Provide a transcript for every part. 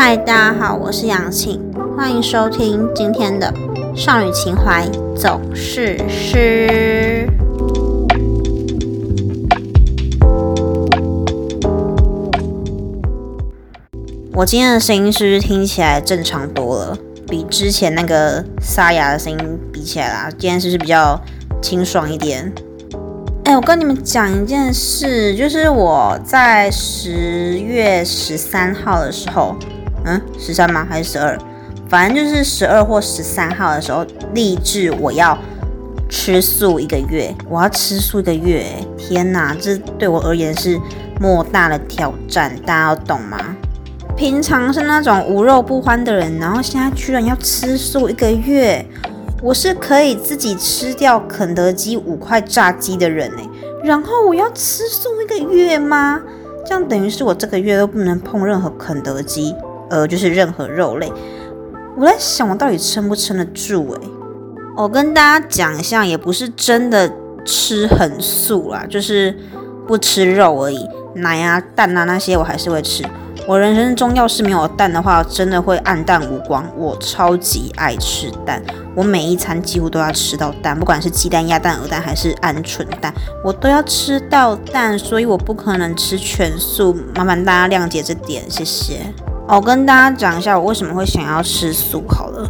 嗨，大家好，我是杨庆，欢迎收听今天的少女情怀总是诗。我今天的声音是不是听起来正常多了？比之前那个沙哑的声音比起来啦，今天是不是比较清爽一点？哎，我跟你们讲一件事，就是我在十月十三号的时候，嗯，十三吗？还是十二？反正就是十二或十三号的时候，立志我要吃素一个月，我要吃素一个月。天哪，这对我而言是莫大的挑战，大家要懂吗？平常是那种无肉不欢的人，然后现在居然要吃素一个月。我是可以自己吃掉肯德基五块炸鸡的人哎，然后我要吃素一个月吗？这样等于是我这个月都不能碰任何肯德基，呃，就是任何肉类。我在想，我到底撑不撑得住哎？我跟大家讲一下，也不是真的吃很素啦，就是不吃肉而已，奶啊、蛋啊那些我还是会吃。我人生中要是没有蛋的话，真的会暗淡无光。我超级爱吃蛋，我每一餐几乎都要吃到蛋，不管是鸡蛋、鸭蛋、鹅蛋还是鹌鹑蛋，我都要吃到蛋，所以我不可能吃全素。麻烦大家谅解这点，谢谢。我跟大家讲一下，我为什么会想要吃素好了。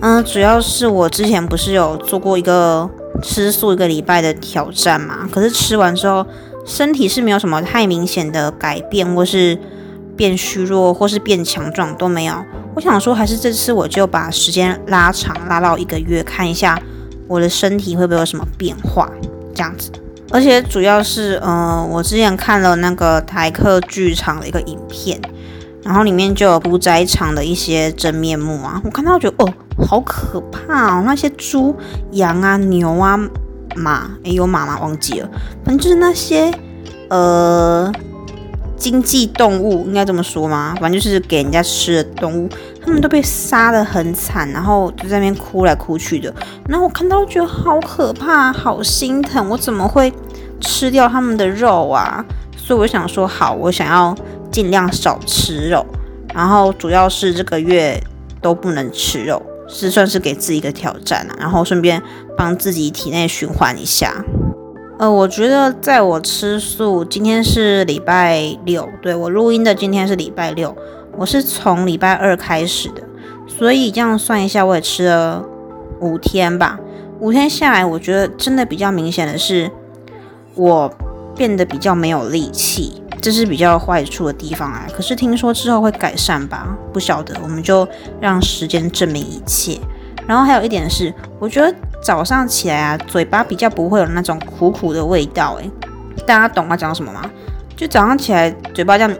嗯，主要是我之前不是有做过一个吃素一个礼拜的挑战嘛，可是吃完之后，身体是没有什么太明显的改变，或是。变虚弱或是变强壮都没有，我想说还是这次我就把时间拉长，拉到一个月，看一下我的身体会不会有什么变化，这样子。而且主要是，呃，我之前看了那个台客剧场的一个影片，然后里面就有屠宰场的一些真面目啊，我看到觉得哦，好可怕哦，那些猪、羊啊、牛啊、马，诶，有马吗？忘记了，反正就是那些，呃。经济动物应该这么说吗？反正就是给人家吃的动物，他们都被杀的很惨，然后就在那边哭来哭去的。然后我看到觉得好可怕，好心疼，我怎么会吃掉他们的肉啊？所以我想说，好，我想要尽量少吃肉，然后主要是这个月都不能吃肉，是算是给自己一个挑战啊。然后顺便帮自己体内循环一下。呃，我觉得在我吃素，今天是礼拜六，对我录音的今天是礼拜六，我是从礼拜二开始的，所以这样算一下，我也吃了五天吧。五天下来，我觉得真的比较明显的是，我变得比较没有力气，这是比较坏处的地方啊。可是听说之后会改善吧？不晓得，我们就让时间证明一切。然后还有一点是，我觉得。早上起来啊，嘴巴比较不会有那种苦苦的味道，诶，大家懂我讲什么吗？就早上起来嘴巴这样，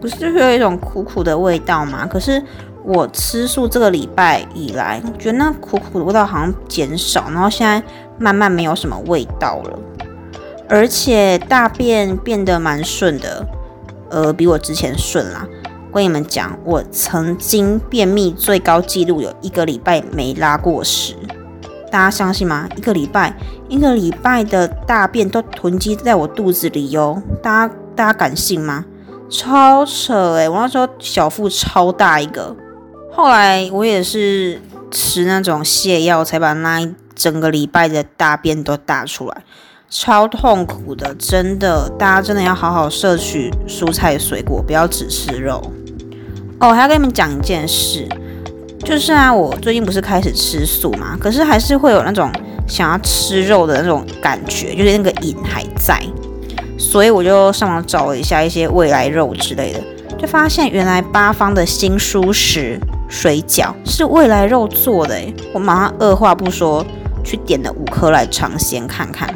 不 是就会有一种苦苦的味道吗？可是我吃素这个礼拜以来，觉得那苦苦的味道好像减少，然后现在慢慢没有什么味道了，而且大便变得蛮顺的，呃，比我之前顺啦。跟你们讲，我曾经便秘最高纪录有一个礼拜没拉过屎。大家相信吗？一个礼拜，一个礼拜的大便都囤积在我肚子里哟。大家，大家敢信吗？超扯诶，我那时候小腹超大一个，后来我也是吃那种泻药，才把那一整个礼拜的大便都大出来，超痛苦的，真的。大家真的要好好摄取蔬菜水果，不要只吃肉。哦，还要跟你们讲一件事。就是啊，我最近不是开始吃素嘛，可是还是会有那种想要吃肉的那种感觉，就是那个瘾还在，所以我就上网找了一下一些未来肉之类的，就发现原来八方的新蔬食水饺是未来肉做的，我马上二话不说去点了五颗来尝鲜看看。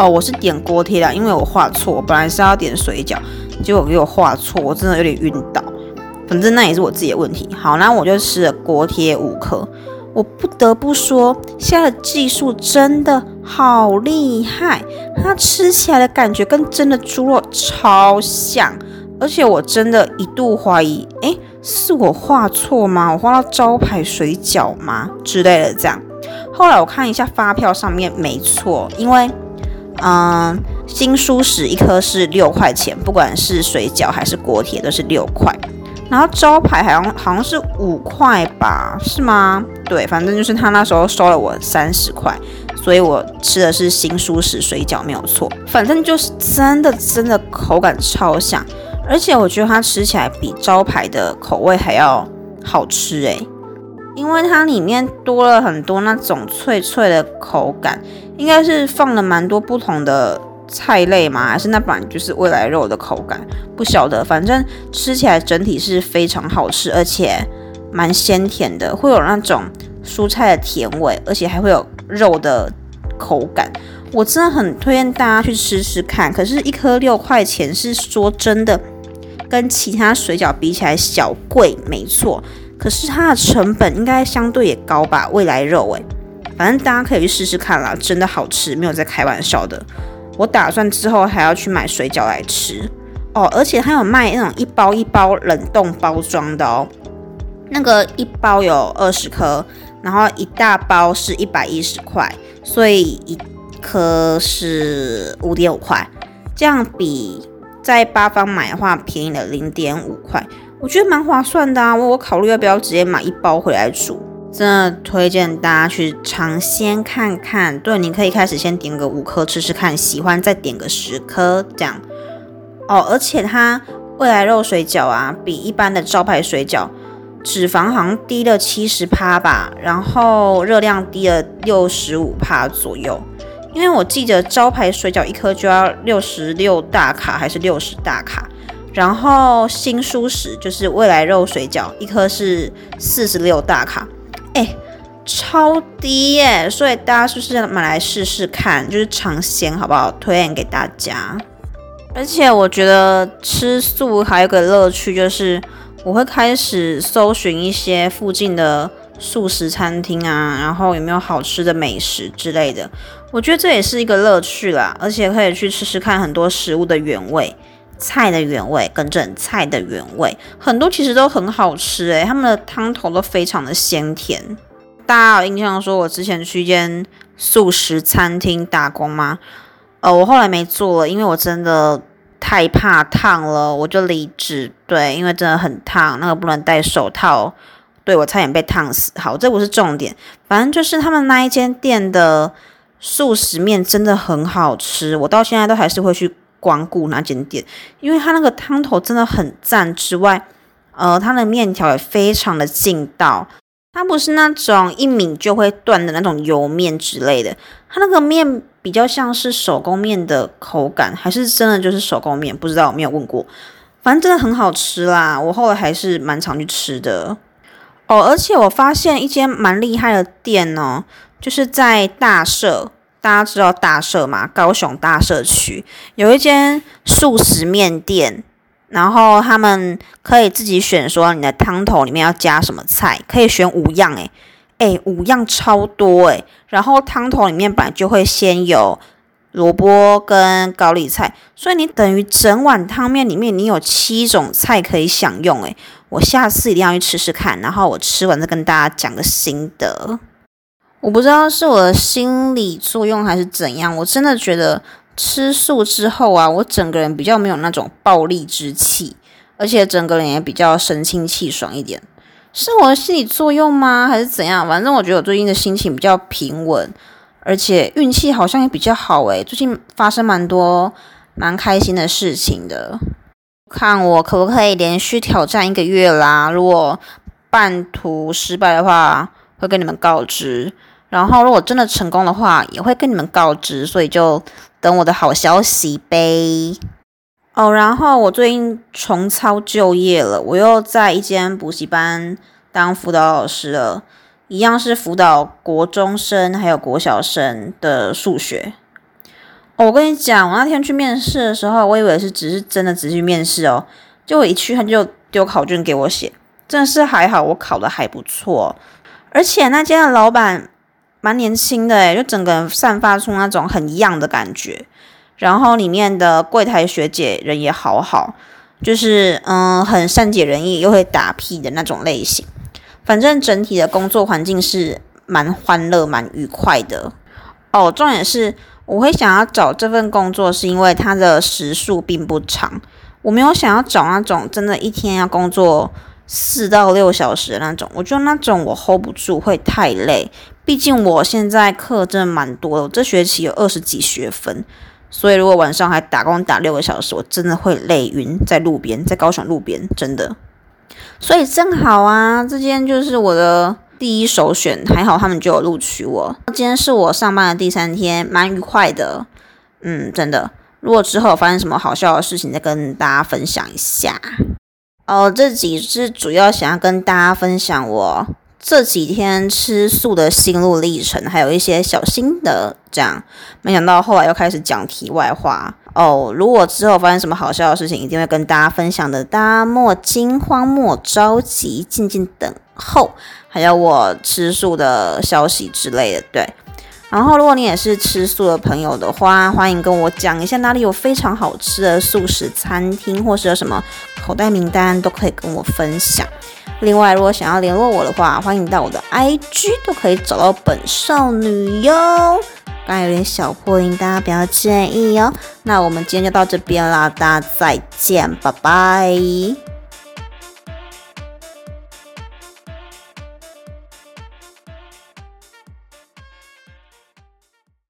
哦，我是点锅贴啦，因为我画错，本来是要点水饺，结果给我画错，我真的有点晕倒。反正那也是我自己的问题。好，那我就吃了锅贴五颗。我不得不说，现在的技术真的好厉害，它吃起来的感觉跟真的猪肉超像。而且我真的一度怀疑，哎，是我画错吗？我画到招牌水饺吗之类的这样。后来我看一下发票上面没错，因为嗯，新蔬食一颗是六块钱，不管是水饺还是锅贴都是六块。然后招牌好像好像是五块吧，是吗？对，反正就是他那时候收了我三十块，所以我吃的是新舒食水饺没有错。反正就是真的真的口感超像，而且我觉得它吃起来比招牌的口味还要好吃诶。因为它里面多了很多那种脆脆的口感，应该是放了蛮多不同的菜类嘛，还是那本就是未来肉的口感，不晓得。反正吃起来整体是非常好吃，而且蛮鲜甜的，会有那种蔬菜的甜味，而且还会有肉的口感。我真的很推荐大家去吃吃看。可是，一颗六块钱，是说真的，跟其他水饺比起来小贵，没错。可是它的成本应该相对也高吧？未来肉诶，反正大家可以去试试看啦，真的好吃，没有在开玩笑的。我打算之后还要去买水饺来吃哦，而且它有卖那种一包一包冷冻包装的哦，那个一包有二十颗，然后一大包是一百一十块，所以一颗是五点五块，这样比在八方买的话便宜了零点五块。我觉得蛮划算的啊！我我考虑要不要直接买一包回来煮，真的推荐大家去尝鲜看看。对，你可以开始先点个五颗吃吃看，喜欢再点个十颗这样。哦，而且它未来肉水饺啊，比一般的招牌水饺脂肪好像低了七十趴吧，然后热量低了六十五趴左右。因为我记得招牌水饺一颗就要六十六大卡还是六十大卡。然后新舒食就是未来肉水饺，一颗是四十六大卡，哎，超低耶！所以大家是不是买来试试看，就是尝鲜好不好？推荐给大家。而且我觉得吃素还有个乐趣，就是我会开始搜寻一些附近的素食餐厅啊，然后有没有好吃的美食之类的。我觉得这也是一个乐趣啦，而且可以去吃吃看很多食物的原味。菜的原味跟整菜的原味，很多其实都很好吃诶，他们的汤头都非常的鲜甜。大家有印象说我之前去一间素食餐厅打工吗？呃，我后来没做了，因为我真的太怕烫了，我就离职。对，因为真的很烫，那个不能戴手套，对我差点被烫死。好，这不是重点，反正就是他们那一间店的素食面真的很好吃，我到现在都还是会去。光顾那间店，因为它那个汤头真的很赞。之外，呃，它的面条也非常的劲道，它不是那种一抿就会断的那种油面之类的，它那个面比较像是手工面的口感，还是真的就是手工面，不知道有没有问过，反正真的很好吃啦，我后来还是蛮常去吃的。哦，而且我发现一间蛮厉害的店哦，就是在大社。大家知道大社嘛？高雄大社区有一间素食面店，然后他们可以自己选，说你的汤头里面要加什么菜，可以选五样，诶诶，五样超多诶。然后汤头里面本来就会先有萝卜跟高丽菜，所以你等于整碗汤面里面你有七种菜可以享用，诶，我下次一定要去吃吃看，然后我吃完再跟大家讲个心得。我不知道是我的心理作用还是怎样，我真的觉得吃素之后啊，我整个人比较没有那种暴力之气，而且整个人也比较神清气爽一点。是我的心理作用吗？还是怎样？反正我觉得我最近的心情比较平稳，而且运气好像也比较好诶，最近发生蛮多蛮开心的事情的。看我可不可以连续挑战一个月啦？如果半途失败的话，会跟你们告知。然后，如果真的成功的话，也会跟你们告知，所以就等我的好消息呗。哦，然后我最近重操旧业了，我又在一间补习班当辅导老师了，一样是辅导国中生还有国小生的数学。哦，我跟你讲，我那天去面试的时候，我以为是只是真的只去面试哦，就我一去他就丢考卷给我写，真的是还好我考的还不错，而且那间的老板。蛮年轻的诶，就整个人散发出那种很一样的感觉。然后里面的柜台学姐人也好好，就是嗯很善解人意又会打屁的那种类型。反正整体的工作环境是蛮欢乐、蛮愉快的。哦，重点是我会想要找这份工作，是因为它的时数并不长。我没有想要找那种真的一天要工作四到六小时的那种，我觉得那种我 hold 不住，会太累。毕竟我现在课真的蛮多的，我这学期有二十几学分，所以如果晚上还打工打六个小时，我真的会累晕在路边，在高雄路边，真的。所以正好啊，这间就是我的第一首选，还好他们就有录取我。今天是我上班的第三天，蛮愉快的，嗯，真的。如果之后发生什么好笑的事情，再跟大家分享一下。哦，这几是主要想要跟大家分享我这几天吃素的心路历程，还有一些小心得。这样，没想到后来又开始讲题外话。哦，如果之后发生什么好笑的事情，一定会跟大家分享的。大家莫惊慌，莫着急，静静等候。还有我吃素的消息之类的，对。然后，如果你也是吃素的朋友的话，欢迎跟我讲一下哪里有非常好吃的素食餐厅，或是有什么口袋名单，都可以跟我分享。另外，如果想要联络我的话，欢迎到我的 IG 都可以找到本少女哟。刚有点小破音，大家不要介意哦。那我们今天就到这边啦，大家再见，拜拜。